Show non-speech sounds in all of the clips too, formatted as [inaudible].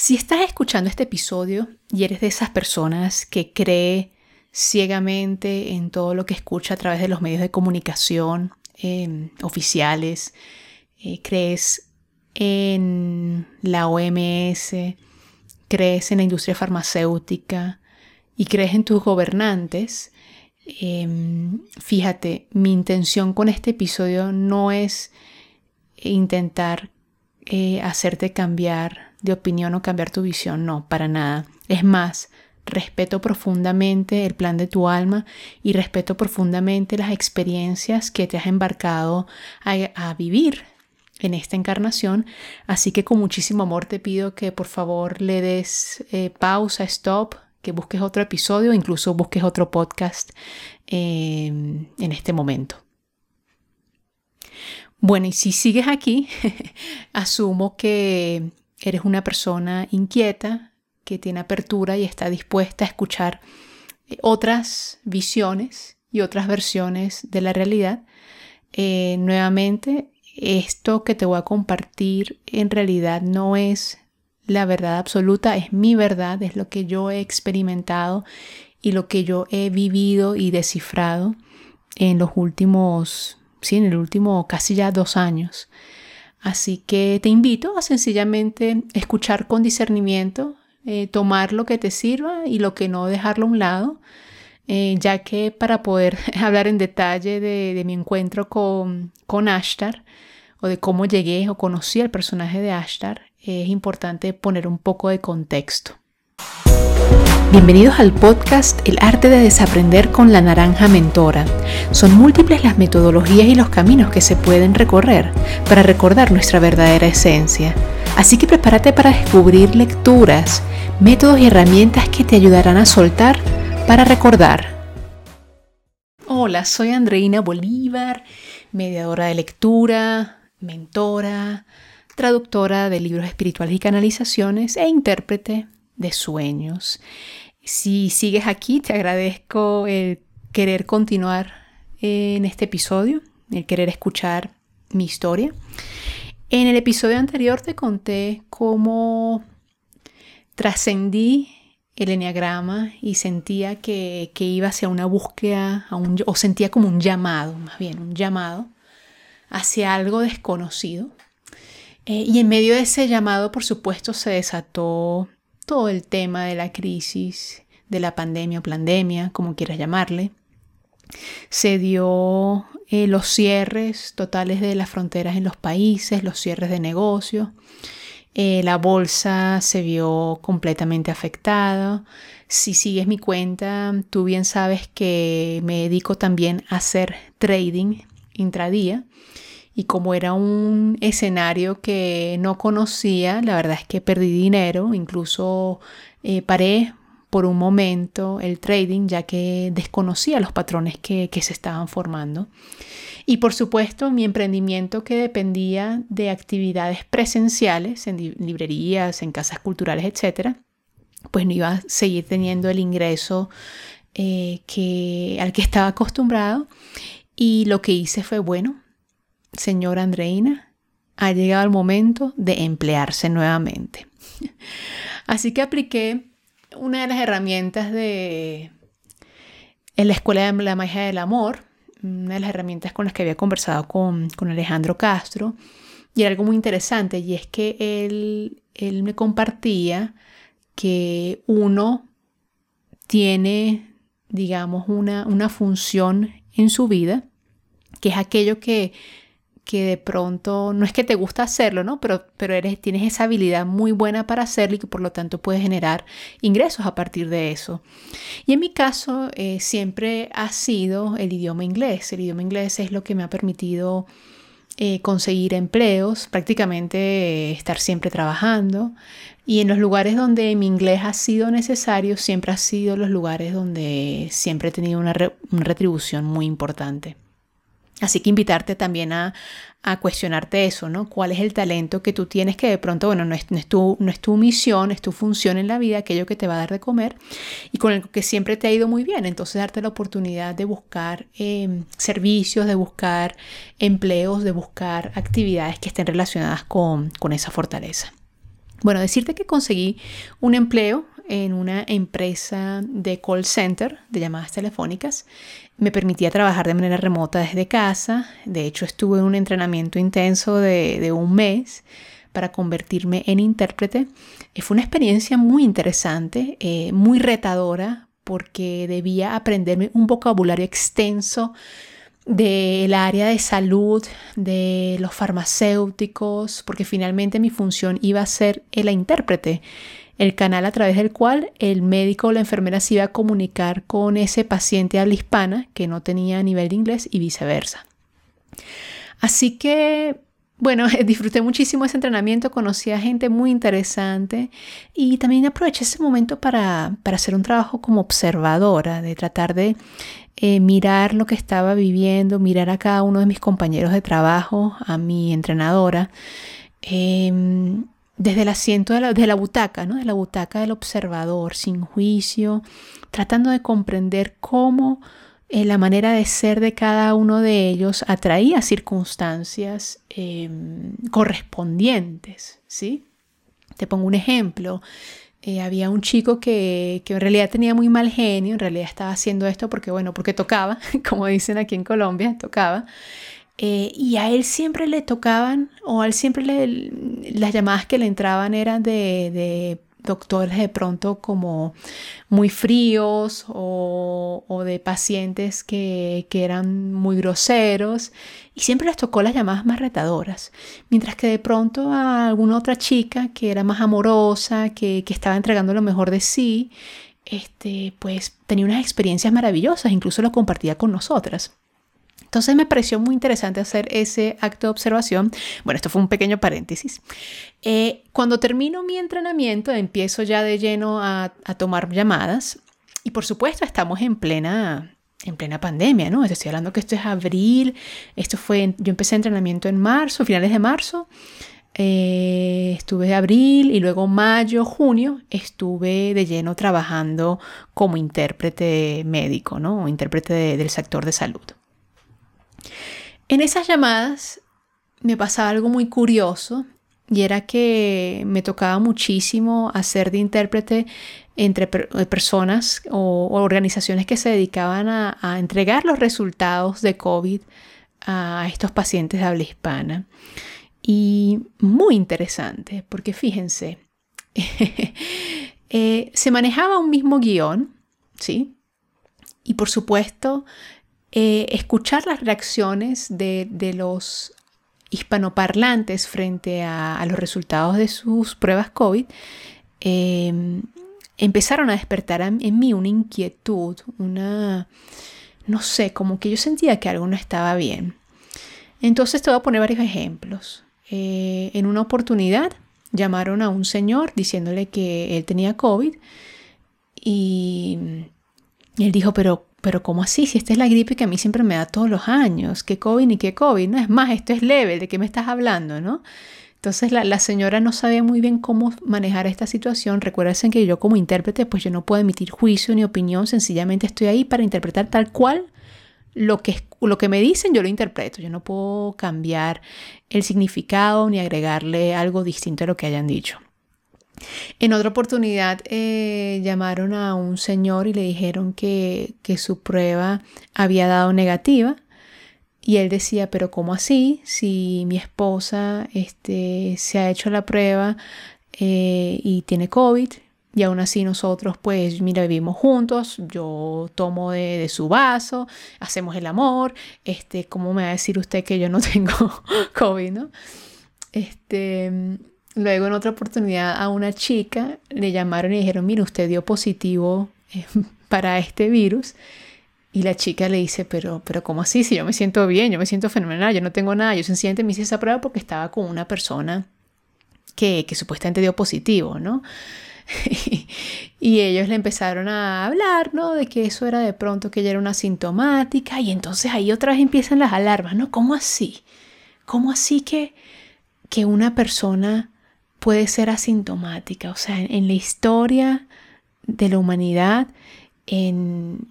Si estás escuchando este episodio y eres de esas personas que cree ciegamente en todo lo que escucha a través de los medios de comunicación em, oficiales, eh, crees en la OMS, crees en la industria farmacéutica y crees en tus gobernantes, em, fíjate, mi intención con este episodio no es intentar eh, hacerte cambiar de opinión o cambiar tu visión, no, para nada. Es más, respeto profundamente el plan de tu alma y respeto profundamente las experiencias que te has embarcado a, vivir en esta encarnación. Así que con muchísimo amor te pido que por favor le des eh, pausa, stop, que busques otro episodio, incluso busques otro podcast eh, en este momento. Bueno, y si sigues aquí, [laughs] asumo que eres una persona inquieta, que tiene apertura y está dispuesta a escuchar eh, otras visiones y otras versiones de la realidad. Eh, nuevamente, esto que te voy a compartir en realidad no es la verdad absoluta, es mi verdad, es lo que yo he experimentado y lo que yo he vivido y descifrado en los últimos, sí, en el último casi ya dos años. Así que te invito a sencillamente escuchar con discernimiento, eh, tomar lo que te sirva y lo que no dejarlo a un lado, eh, ya que para poder [laughs] hablar en detalle de, mi encuentro con, con Ashtar o de cómo llegué o conocí al personaje de Ashtar, es importante poner un poco de contexto. Bienvenidos al podcast El arte de desaprender con la naranja mentora. Son múltiples las metodologías y los caminos que se pueden recorrer para recordar nuestra verdadera esencia. Así que prepárate para descubrir lecturas, métodos y herramientas que te ayudarán a soltar para recordar. Hola, soy Andreina Bolívar, mediadora de lectura, mentora, traductora de libros espirituales y canalizaciones e intérprete de sueños. Si sigues aquí, te agradezco el querer continuar en este episodio, el querer escuchar mi historia. En el episodio anterior te conté cómo trascendí el enneagrama y sentía que, iba hacia una búsqueda, o sentía como un llamado, más bien, un llamado hacia algo desconocido. Eh, y en medio de ese llamado, por supuesto, se desató todo el tema de la crisis, de la pandemia o pandemia, como quieras llamarle. Se dio eh, los cierres totales de las fronteras en los países, los cierres de negocios. Eh, la bolsa se vio completamente afectada. Si sigues mi cuenta, tú bien sabes que me dedico también a hacer trading intradía y como era un escenario que no conocía, la verdad es que perdí dinero, incluso eh, paré por un momento el trading ya que desconocía los patrones que, se estaban formando. Y por supuesto mi emprendimiento que dependía de actividades presenciales en librerías, en casas culturales, etc., pues no iba a seguir teniendo el ingreso eh, que, al que estaba acostumbrado. Y lo que hice fue, bueno, señora Andreina, ha llegado el momento de emplearse nuevamente. [laughs] Así que apliqué una de las herramientas de la Escuela de la Magia del Amor, una de las herramientas con las que había conversado con, Alejandro Castro, y era algo muy interesante, y es que él, él me compartía que uno tiene, digamos, una, una función en su vida, que es aquello que que de pronto no es que te gusta hacerlo, ¿no? Pero, pero eres, tienes esa habilidad muy buena para hacerlo y que por lo tanto puedes generar ingresos a partir de eso. Y en mi caso eh, siempre ha sido el idioma inglés. El idioma inglés es lo que me ha permitido eh, conseguir empleos, prácticamente eh, estar siempre trabajando. Y en los lugares donde mi inglés ha sido necesario, siempre ha sido los lugares donde siempre he tenido una retribución muy importante. Así que invitarte también a, cuestionarte eso, ¿no? ¿Cuál es el talento que tú tienes que de pronto, bueno, no es, tu, no es tu misión, es tu función en la vida, aquello que te va a dar de comer y con el que siempre te ha ido muy bien? Entonces darte la oportunidad de buscar em, servicios, de buscar empleos, de buscar actividades que estén relacionadas con esa fortaleza. Bueno, decirte que conseguí un empleo en una empresa de call center de llamadas telefónicas. Me permitía trabajar de manera remota desde casa. De hecho, estuve en un entrenamiento intenso de, un mes para convertirme en intérprete. Eh, fue una experiencia muy interesante, eh, muy retadora, porque debía aprenderme un vocabulario extenso del área de salud, de los farmacéuticos, porque finalmente mi función iba a ser la intérprete, el canal a través del cual el médico o la enfermera se iba a comunicar con ese paciente habla hispana que no tenía nivel de inglés y viceversa. Así que bueno, [laughs] disfruté muchísimo ese entrenamiento, conocí a gente muy interesante y también aproveché ese momento para, hacer un trabajo como observadora, de tratar de eh, mirar lo que estaba viviendo, mirar a cada uno de mis compañeros de trabajo, a mi entrenadora, em, desde el asiento de la, de la butaca, ¿no? de la butaca del observador, sin juicio, tratando de comprender cómo eh, la manera de ser de cada uno de ellos atraía circunstancias em, correspondientes, ¿sí? Te pongo un ejemplo. Eh, había un chico que, en realidad tenía muy mal genio, en realidad estaba haciendo esto porque, bueno, porque tocaba, [laughs] como dicen aquí en Colombia, tocaba. Eh, y a él siempre le tocaban, o a él siempre las llamadas que le entraban eran de doctores de pronto como muy fríos o, de pacientes que, eran muy groseros y siempre les tocó las llamadas más retadoras, mientras que de pronto a alguna otra chica que era más amorosa, que, que estaba entregando lo mejor de sí, este, pues tenía unas experiencias maravillosas, incluso lo compartía con nosotras. Entonces me pareció muy interesante hacer ese acto de observación. Bueno, esto fue un pequeño paréntesis. Eh, cuando termino mi entrenamiento, empiezo ya de lleno a, tomar llamadas y por supuesto estamos en plena en plena pandemia, ¿no? Estoy hablando que esto es abril, esto fue, yo empecé entrenamiento en marzo, finales de marzo, eh, estuve de abril y luego mayo, junio, estuve de lleno trabajando como intérprete médico, ¿no? O intérprete del sector de salud. En esas llamadas me pasaba algo muy curioso y era que me tocaba muchísimo hacer de intérprete entre eh, personas o, organizaciones que se dedicaban a, entregar los resultados de COVID a estos pacientes de habla hispana. Y muy interesante, porque fíjense, [laughs] eh, se manejaba un mismo guion, ¿sí? Y por supuesto, eh, escuchar las reacciones de, los hispanoparlantes frente a, los resultados de sus pruebas COVID, em, empezaron a despertar en mí una inquietud, una, no sé, como que yo sentía que algo no estaba bien. Entonces te voy a poner varios ejemplos. Eh, en una oportunidad llamaron a un señor diciéndole que él tenía COVID y él dijo, pero pero ¿cómo así? Si esta es la gripe que a mí siempre me da todos los años, ¿qué COVID ni qué COVID? No es más, esto es leve, ¿de qué me estás hablando? ¿no? Entonces la, señora no sabía muy bien cómo manejar esta situación. Recuerden que yo como intérprete, pues yo no puedo emitir juicio ni opinión, sencillamente estoy ahí para interpretar tal cual lo que, lo que me dicen, yo lo interpreto. Yo no puedo cambiar el significado ni agregarle algo distinto a lo que hayan dicho. En otra oportunidad eh, llamaron a un señor y le dijeron que, su prueba había dado negativa. Y él decía, pero ¿cómo así? Si mi esposa este, se ha hecho la prueba eh, y tiene COVID, y aún así nosotros, pues, mira, vivimos juntos, yo tomo de, de, su vaso, hacemos el amor, este, ¿cómo me va a decir usted que yo no [laughs] tengo COVID, no? Este, Luego en otra oportunidad a una chica le llamaron y dijeron, mire, usted dio positivo eh, [laughs] para este virus. Y la chica le dice, pero, pero ¿cómo así? Si yo me siento bien, yo me siento fenomenal, yo no tengo nada. Yo sencillamente me hice esa prueba porque estaba con una persona que, que supuestamente dio positivo, ¿no? [laughs] y ellos le empezaron a hablar, ¿no? De que eso era de pronto que ella era una sintomática. Y entonces ahí otra vez empiezan las alarmas, ¿no? ¿Cómo así? ¿Cómo así que, que una persona puede ser asintomática. O sea, en, la historia de la humanidad, en,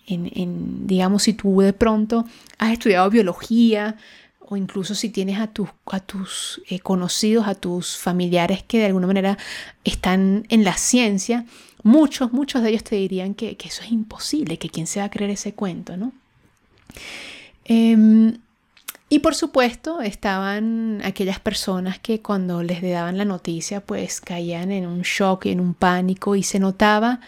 digamos, si tú de pronto has estudiado biología o incluso si tienes a, tus, a tus eh, conocidos, a tus familiares que de alguna manera están en la ciencia, muchos, muchos de ellos te dirían que, eso es imposible, que quién se va a creer ese cuento, ¿no? Em, y por supuesto estaban aquellas personas que cuando les daban la noticia pues caían en un shock, en un pánico y se notaba,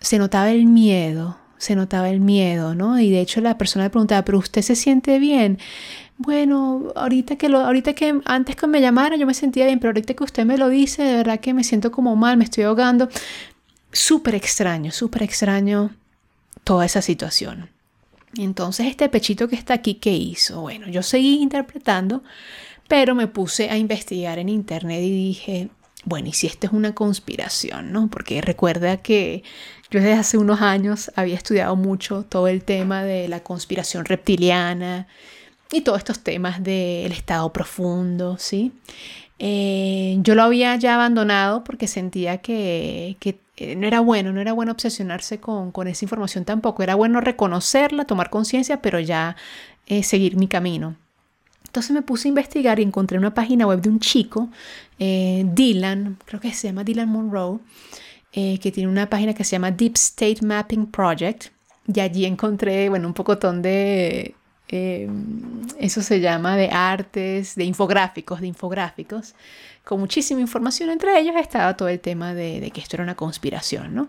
se notaba el miedo, se notaba el miedo, ¿no? Y de hecho la persona le preguntaba, pero usted se siente bien. Bueno, ahorita que lo, ahorita que antes que me llamara yo me sentía bien, pero ahorita que usted me lo dice, de verdad que me siento como mal, me estoy ahogando. Súper extraño, súper extraño toda esa situación. Entonces este pechito que está aquí, ¿qué hizo? Bueno, yo seguí interpretando, pero me puse a investigar en internet y dije, bueno, ¿y si esto es una conspiración, no? Porque recuerda que yo desde hace unos años había estudiado mucho todo el tema de la conspiración reptiliana y todos estos temas del estado profundo, ¿sí? Eh, yo lo había ya abandonado porque sentía que, eh, no era bueno, no era bueno obsesionarse con, esa información tampoco. Era bueno reconocerla, tomar conciencia, pero ya eh, seguir mi camino. Entonces me puse a investigar y encontré una página web de un chico, Dylan, creo que se llama Dylan Monroe, que tiene una página que se llama Deep State Mapping Project. Y allí encontré, bueno, un pocotón de, eso se llama de artes, de infográficos, de infográficos, con muchísima información. Entre ellos estaba todo el tema de, que esto era una conspiración, ¿no?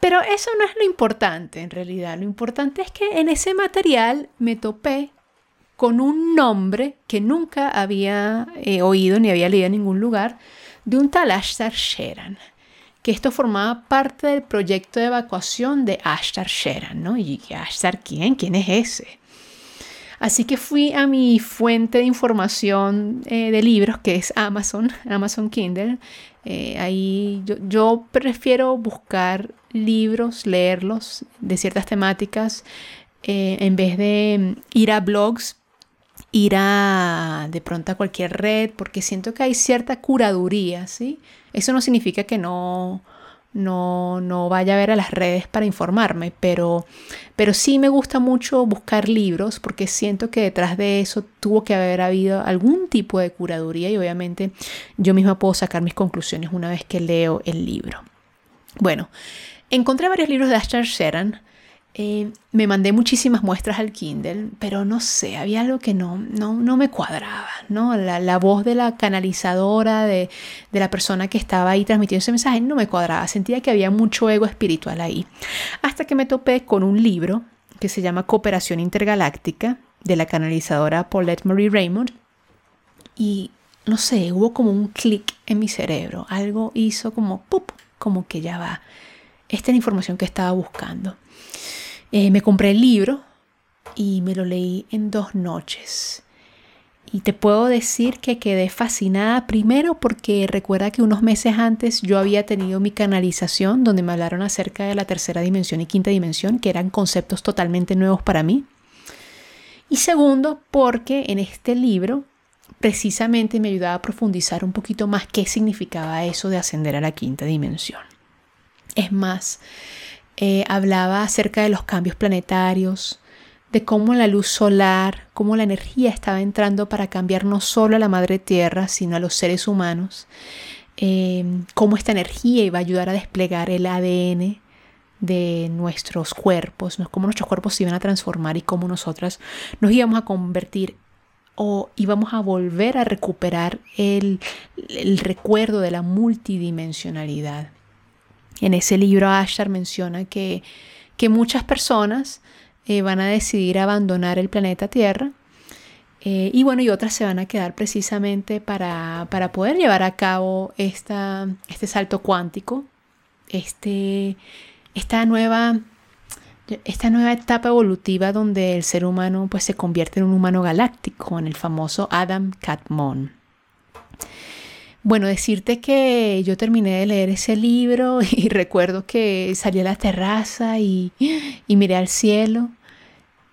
Pero eso no es lo importante en realidad. Lo importante es que en ese material me topé con un nombre que nunca había eh, oído ni había leído en ningún lugar de un tal Ashtar Sheran. Que esto formaba parte del proyecto de evacuación de Ashtar Sheran, ¿no? Y Ashtar, ¿quién? ¿Quién es ese? Así que fui a mi fuente de información eh, de libros, que es Amazon, Amazon Kindle. Eh, ahí yo, prefiero buscar libros, leerlos de ciertas temáticas, eh, en vez de ir a blogs, ir a de pronto a cualquier red, porque siento que hay cierta curaduría, ¿sí? Eso no significa que no, no, no vaya a ver a las redes para informarme, pero, pero sí me gusta mucho buscar libros porque siento que detrás de eso tuvo que haber habido algún tipo de curaduría y obviamente yo misma puedo sacar mis conclusiones una vez que leo el libro. Bueno, encontré varios libros de Asher Sheran eh, me mandé muchísimas muestras al Kindle, pero no sé, había algo que no, no, no me cuadraba, ¿no? La, voz de la canalizadora, de, de, la persona que estaba ahí transmitiendo ese mensaje, no me cuadraba, sentía que había mucho ego espiritual ahí. Hasta que me topé con un libro que se llama Cooperación Intergaláctica, de la canalizadora Paulette Marie Raymond, y no sé, hubo como un clic en mi cerebro, algo hizo como, ¡pup! como que ya va, esta es la información que estaba buscando. Eh, me compré el libro y me lo leí en dos noches. Y te puedo decir que quedé fascinada primero porque recuerda que unos meses antes yo había tenido mi canalización donde me hablaron acerca de la tercera dimensión y quinta dimensión, que eran conceptos totalmente nuevos para mí. Y segundo, porque en este libro precisamente me ayudaba a profundizar un poquito más qué significaba eso de ascender a la quinta dimensión. Es más, eh, hablaba acerca de los cambios planetarios, de cómo la luz solar, cómo la energía estaba entrando para cambiar no solo a la madre tierra, sino a los seres humanos, eh, cómo esta energía iba a ayudar a desplegar el ADN de nuestros cuerpos, cómo nuestros cuerpos se iban a transformar y cómo nosotras nos íbamos a convertir o íbamos a volver a recuperar el recuerdo de la multidimensionalidad. En ese libro Ashtar menciona que, que muchas personas eh, van a decidir abandonar el planeta Tierra eh, y bueno, y otras se van a quedar precisamente para, para poder llevar a cabo esta, este salto cuántico, este, esta, nueva, esta nueva etapa evolutiva donde el ser humano pues, se convierte en un humano galáctico, en el famoso Adam Catmon. Bueno, decirte que yo terminé de leer ese libro [laughs] y recuerdo que salí a la terraza y, miré al cielo,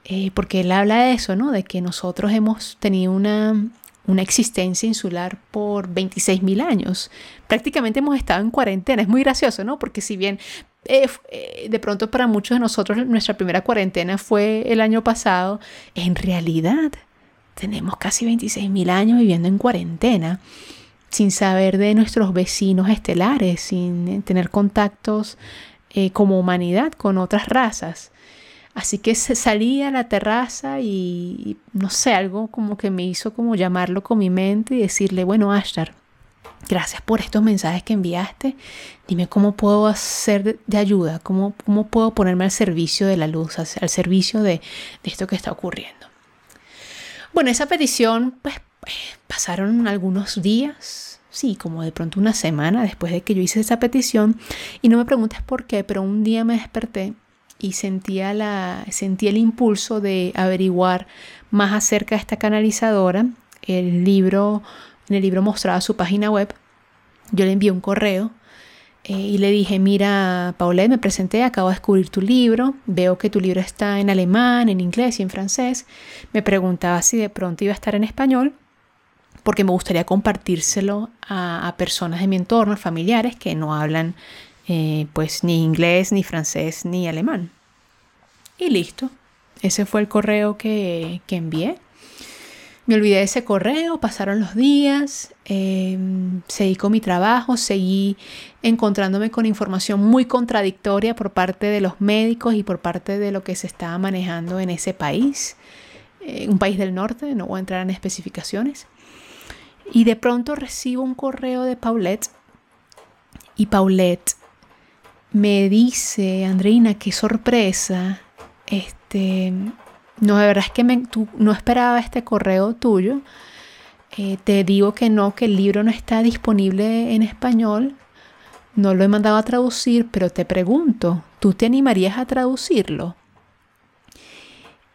eh, porque él habla de eso, ¿no? De que nosotros hemos tenido una, una existencia insular por 26 mil años. Prácticamente hemos estado en cuarentena. Es muy gracioso, ¿no? Porque si bien eh, eh, de pronto para muchos de nosotros nuestra primera cuarentena fue el año pasado, en realidad tenemos casi 26.000 años viviendo en cuarentena, sin saber de nuestros vecinos estelares, sin tener contactos eh, como humanidad con otras razas. Así que se salía a la terraza y, no sé, algo como que me hizo como llamarlo con mi mente y decirle, bueno, Ashtar, gracias por estos mensajes que enviaste. Dime cómo puedo hacer de, ayuda, cómo, cómo, puedo ponerme al servicio de la luz, al servicio de, de esto que está ocurriendo. Bueno, esa petición, pues pasaron algunos días, sí, como de pronto una semana después de que yo hice esa petición. Y no me preguntes por qué, pero un día me desperté y sentía, la, sentía el impulso de averiguar más acerca de esta canalizadora. El libro, en el libro mostraba su página web. Yo le envié un correo eh, y le dije, mira, Paulette, me presenté, acabo de descubrir tu libro, veo que tu libro está en alemán, en inglés y en francés. Me preguntaba si de pronto iba a estar en español, porque me gustaría compartírselo a, personas de mi entorno, familiares que no hablan eh, pues ni inglés, ni francés, ni alemán. Y listo. Ese fue el correo que, envié. Me olvidé de ese correo, pasaron los días, em, seguí con mi trabajo, seguí encontrándome con información muy contradictoria por parte de los médicos y por parte de lo que se estaba manejando en ese país, eh, un país del norte, no voy a entrar en especificaciones. Y de pronto recibo un correo de Paulette y Paulette me dice, Andreina, qué sorpresa. Este, no, de verdad es que me, no esperaba este correo tuyo. Eh, te digo que no, que el libro no está disponible en español. No lo he mandado a traducir, pero te pregunto, ¿tú te animarías a traducirlo?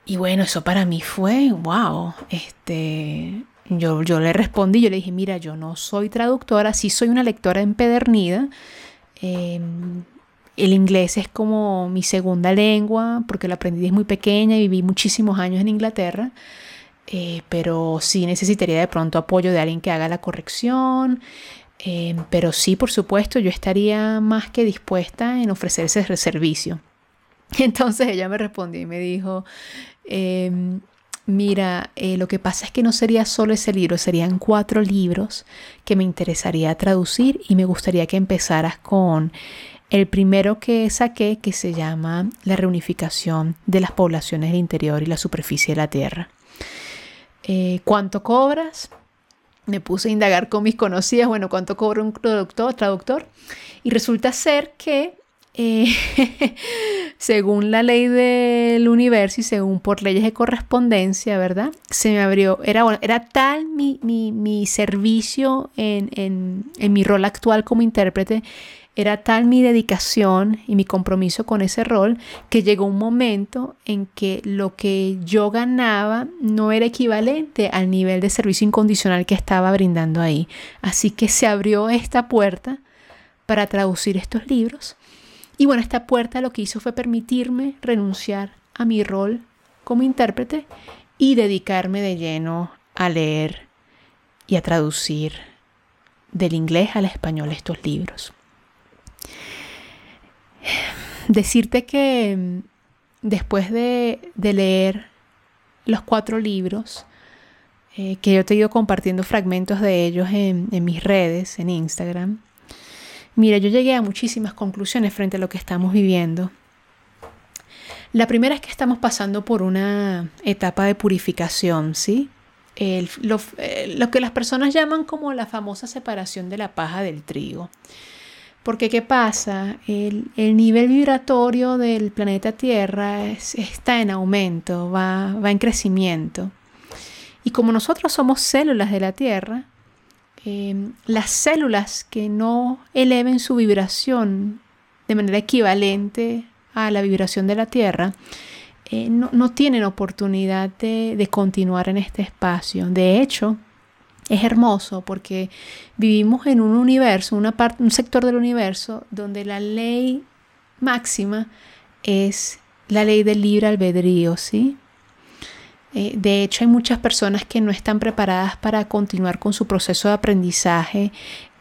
Y bueno, eso para mí fue, wow, este, yo, le respondí, yo le dije, mira, yo no soy traductora, sí soy una lectora empedernida, eh, el inglés es como mi segunda lengua porque lo aprendí desde muy pequeña y viví muchísimos años en Inglaterra. Eh, pero sí necesitaría de pronto apoyo de alguien que haga la corrección. Eh, pero sí, por supuesto, yo estaría más que dispuesta en ofrecer ese servicio. [laughs] Entonces ella me respondió y me dijo, em, mira, eh, lo que pasa es que no sería solo ese libro, serían cuatro libros que me interesaría traducir y me gustaría que empezaras con el primero que saqué que se llama La reunificación de las poblaciones del interior y la superficie de la Tierra. Eh, ¿Cuánto cobras? Me puse a indagar con mis conocidas, bueno, ¿cuánto cobra un traductor? traductor? Y resulta ser que eh, [laughs] según la ley del universo y según por leyes de correspondencia, ¿verdad? Se me abrió, era, era tal mi, mi, servicio en, en, en mi rol actual como intérprete era tal mi dedicación y mi compromiso con ese rol que llegó un momento en que lo que yo ganaba no era equivalente al nivel de servicio incondicional que estaba brindando ahí. Así que se abrió esta puerta para traducir estos libros. Y bueno, esta puerta lo que hizo fue permitirme renunciar a mi rol como intérprete y dedicarme de lleno a leer y a traducir del inglés al español estos libros. Decirte que mm, después de, leer los cuatro libros, eh, que yo te he ido compartiendo fragmentos de ellos en, en, mis redes, en Instagram, mira, yo llegué a muchísimas conclusiones frente a lo que estamos viviendo. La primera es que estamos pasando por una etapa de purificación, ¿sí? lo, eh, lo que las personas llaman como la famosa separación de la paja del trigo. Porque ¿qué pasa? El, nivel vibratorio del planeta Tierra está en aumento, va, va, en crecimiento. Y como nosotros somos células de la Tierra, em, las células que no eleven su vibración de manera equivalente a la vibración de la Tierra, eh, no, tienen oportunidad de, de continuar en este espacio. De hecho, es hermoso porque vivimos en un universo, una un sector del universo donde la ley máxima es la ley del libre albedrío, ¿sí? Eh, de hecho, hay muchas personas que no están preparadas para continuar con su proceso de aprendizaje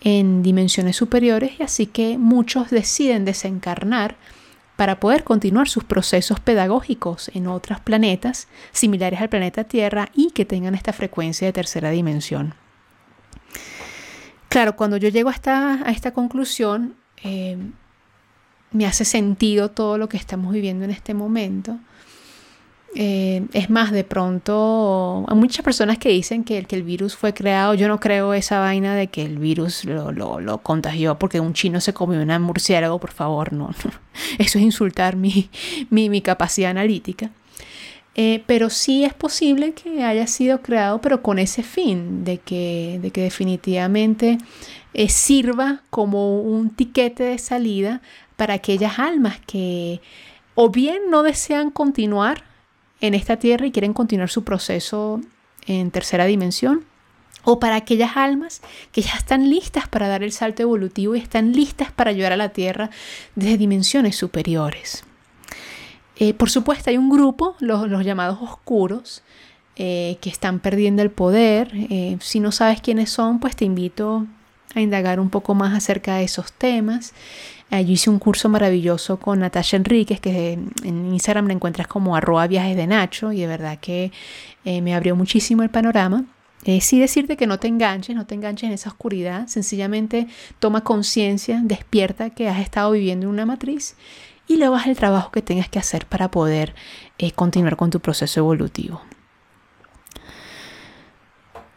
en dimensiones superiores y así que muchos deciden desencarnar para poder continuar sus procesos pedagógicos en otros planetas similares al planeta Tierra y que tengan esta frecuencia de tercera dimensión. Claro, cuando yo llego a esta, conclusión, eh, me hace sentido todo lo que estamos viviendo en este momento. Eh, es más, de pronto, hay muchas personas que dicen que, que, el virus fue creado. Yo no creo esa vaina de que el virus lo, lo, contagió porque un chino se comió una murciélago, por favor, no. [laughs] Eso es insultar mi, mi, mi capacidad analítica. Eh, pero sí es posible que haya sido creado, pero con ese fin, de que, de que definitivamente eh, sirva como un tiquete de salida para aquellas almas que o bien no desean continuar en esta tierra y quieren continuar su proceso en tercera dimensión, o para aquellas almas que ya están listas para dar el salto evolutivo y están listas para ayudar a la tierra desde dimensiones superiores. Eh, por supuesto, hay un grupo, los, llamados oscuros, eh, que están perdiendo el poder. Eh, si no sabes quiénes son, pues te invito a indagar un poco más acerca de esos temas. Yo hice un curso maravilloso con Natasha Enríquez, que en Instagram la encuentras como arroba viajes de Nacho, y de verdad que me abrió muchísimo el panorama. sí decirte que no te enganches, no te enganches en esa oscuridad, sencillamente toma conciencia, despierta que has estado viviendo en una matriz y luego haz el trabajo que tengas que hacer para poder eh, continuar con tu proceso evolutivo.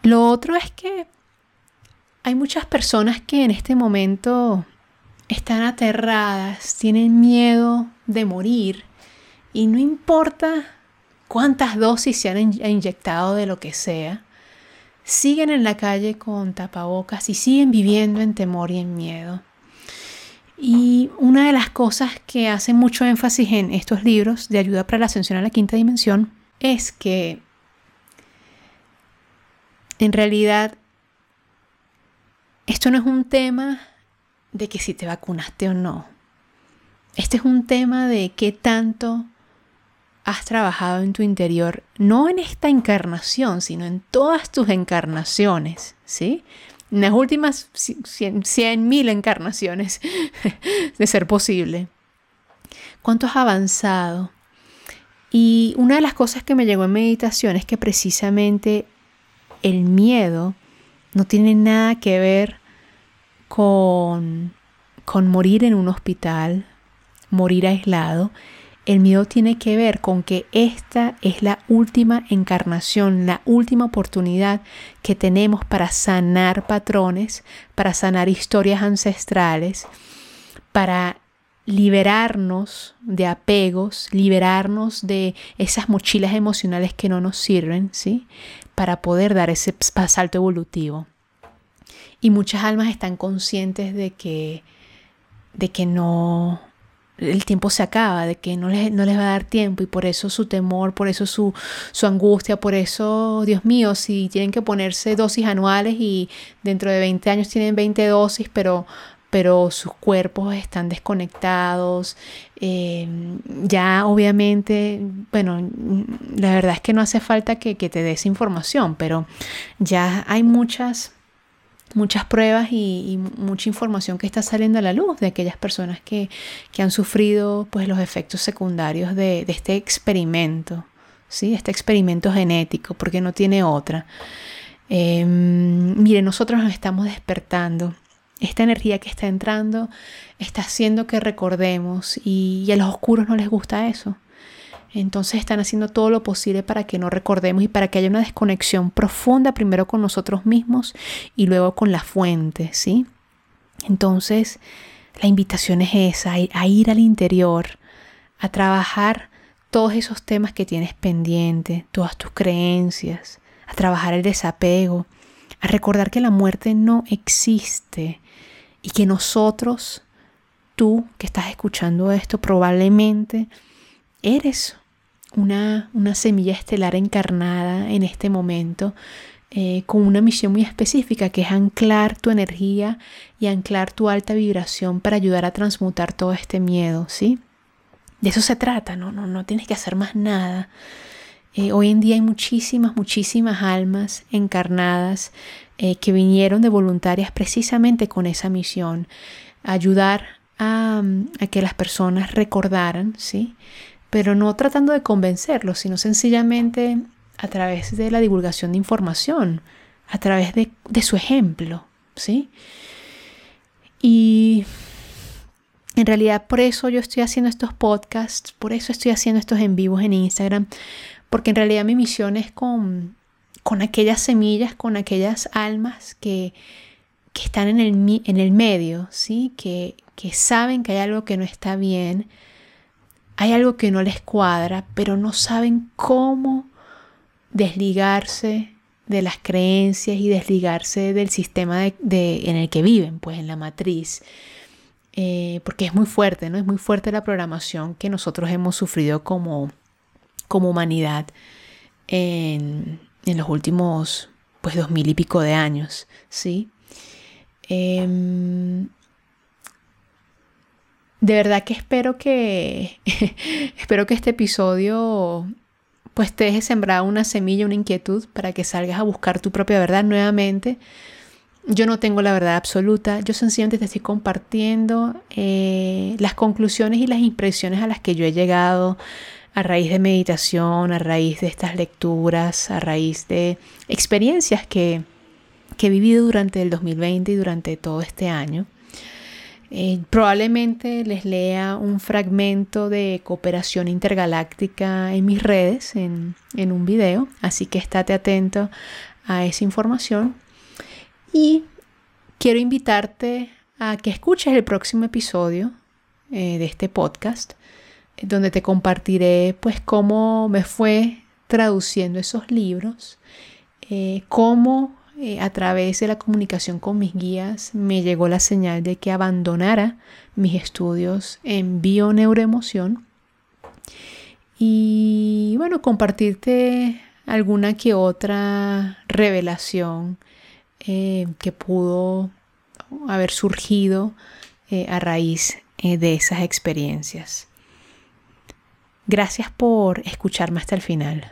Lo otro es que hay muchas personas que en este momento están aterradas, tienen miedo de morir y no importa cuántas dosis se han inyectado de lo que sea, siguen en la calle con tapabocas y siguen viviendo en temor y en miedo. Y una de las cosas que hace mucho énfasis en estos libros de ayuda para la ascensión a la quinta dimensión es que en realidad esto no es un tema de que si te vacunaste o no. Este es un tema de qué tanto has trabajado en tu interior, no en esta encarnación, sino en todas tus encarnaciones, ¿sí? en las últimas 100.000 encarnaciones [laughs] de ser posible. ¿Cuánto has avanzado? Y una de las cosas que me llegó en meditación es que precisamente el miedo no tiene nada que ver con, con morir en un hospital, morir aislado, el miedo tiene que ver con que esta es la última encarnación, la última oportunidad que tenemos para sanar patrones, para sanar historias ancestrales, para liberarnos de apegos, liberarnos de esas mochilas emocionales que no nos sirven, ¿sí? Para poder dar ese salto evolutivo. Y muchas almas están conscientes de que de que no el tiempo se acaba, de que no les, no les va a dar tiempo y por eso su temor, por eso su, su, angustia, por eso, Dios mío, si tienen que ponerse dosis anuales y dentro de 20 años tienen 20 dosis, pero, pero sus cuerpos están desconectados, eh, ya obviamente, bueno, la verdad es que no hace falta que, que te des información, pero ya hay muchas muchas pruebas y, mucha información que está saliendo a la luz de aquellas personas que, han sufrido pues, los efectos secundarios de, este experimento, ¿sí? este experimento genético, porque no tiene otra. Eh, mire, nosotros nos estamos despertando. Esta energía que está entrando está haciendo que recordemos y a los oscuros no les gusta eso. Entonces están haciendo todo lo posible para que no recordemos y para que haya una desconexión profunda primero con nosotros mismos y luego con la fuente, ¿sí? Entonces, la invitación es esa, a ir al interior, a trabajar todos esos temas que tienes pendientes, todas tus creencias, a trabajar el desapego, a recordar que la muerte no existe y que nosotros, tú que estás escuchando esto, probablemente eres una, semilla estelar encarnada en este momento eh, con una misión muy específica que es anclar tu energía y anclar tu alta vibración para ayudar a transmutar todo este miedo, ¿sí? De eso se trata, no, no, no tienes que hacer más nada. Eh, hoy en día hay muchísimas, muchísimas almas encarnadas eh, que vinieron de voluntarias precisamente con esa misión, ayudar a, que las personas recordaran, ¿sí? Pero no tratando de convencerlos, sino sencillamente a través de la divulgación de información, a través de, su ejemplo, ¿sí? Y en realidad por eso yo estoy haciendo estos podcasts, por eso estoy haciendo estos en vivos en Instagram, porque en realidad mi misión es con, con aquellas semillas, con aquellas almas que, que están en el, en el medio, ¿sí? Que, que saben que hay algo que no está bien, hay algo que no les cuadra, pero no saben cómo desligarse de las creencias y desligarse del sistema de, en el que viven, pues en la matriz. Eh, porque es muy fuerte, ¿no? Es muy fuerte la programación que nosotros hemos sufrido como, como humanidad en, en los últimos, pues, dos mil y pico de años, ¿sí? Em, de verdad que espero que, [laughs] espero que este episodio pues te deje sembrar una semilla, una inquietud para que salgas a buscar tu propia verdad nuevamente. Yo no tengo la verdad absoluta, yo sencillamente te estoy compartiendo eh, las conclusiones y las impresiones a las que yo he llegado a raíz de meditación, a raíz de estas lecturas, a raíz de experiencias que, que he vivido durante el 2020 y durante todo este año. Eh, probablemente les lea un fragmento de cooperación intergaláctica en mis redes, en, un video, así que estate atento a esa información. Y quiero invitarte a que escuches el próximo episodio eh, de este podcast, donde te compartiré pues cómo me fue traduciendo esos libros, eh, cómo eh, a través de la comunicación con mis guías me llegó la señal de que abandonara mis estudios en bio-neuroemoción y bueno, compartirte alguna que otra revelación eh, que pudo haber surgido eh, a raíz de esas experiencias. Gracias por escucharme hasta el final.